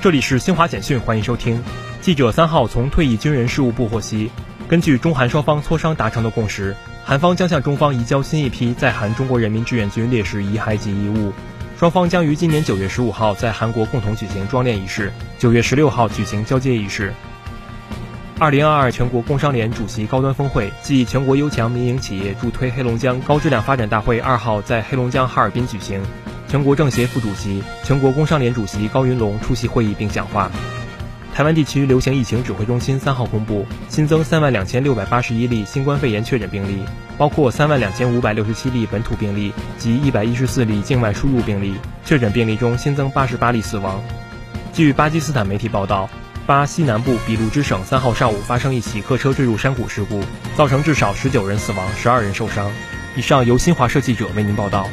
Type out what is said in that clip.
这里是新华简讯，欢迎收听。记者三号从退役军人事务部获悉，根据中韩双方磋商达成的共识，韩方将向中方移交新一批在韩中国人民志愿军烈士遗骸及遗物。双方将于今年九月十五号在韩国共同举行装殓仪式，九月十六号举行交接仪式。二零二二全国工商联主席高端峰会暨全国优强民营企业助推黑龙江高质量发展大会二号在黑龙江哈尔滨举行。全国政协副主席、全国工商联主席高云龙出席会议并讲话。台湾地区流行疫情指挥中心三号公布新增三万两千六百八十一例新冠肺炎确诊病例，包括三万两千五百六十七例本土病例及一百一十四例境外输入病例。确诊病例中新增八十八例死亡。据巴基斯坦媒体报道，巴西南部俾路支省三号上午发生一起客车坠入山谷事故，造成至少十九人死亡、十二人受伤。以上由新华社记者为您报道。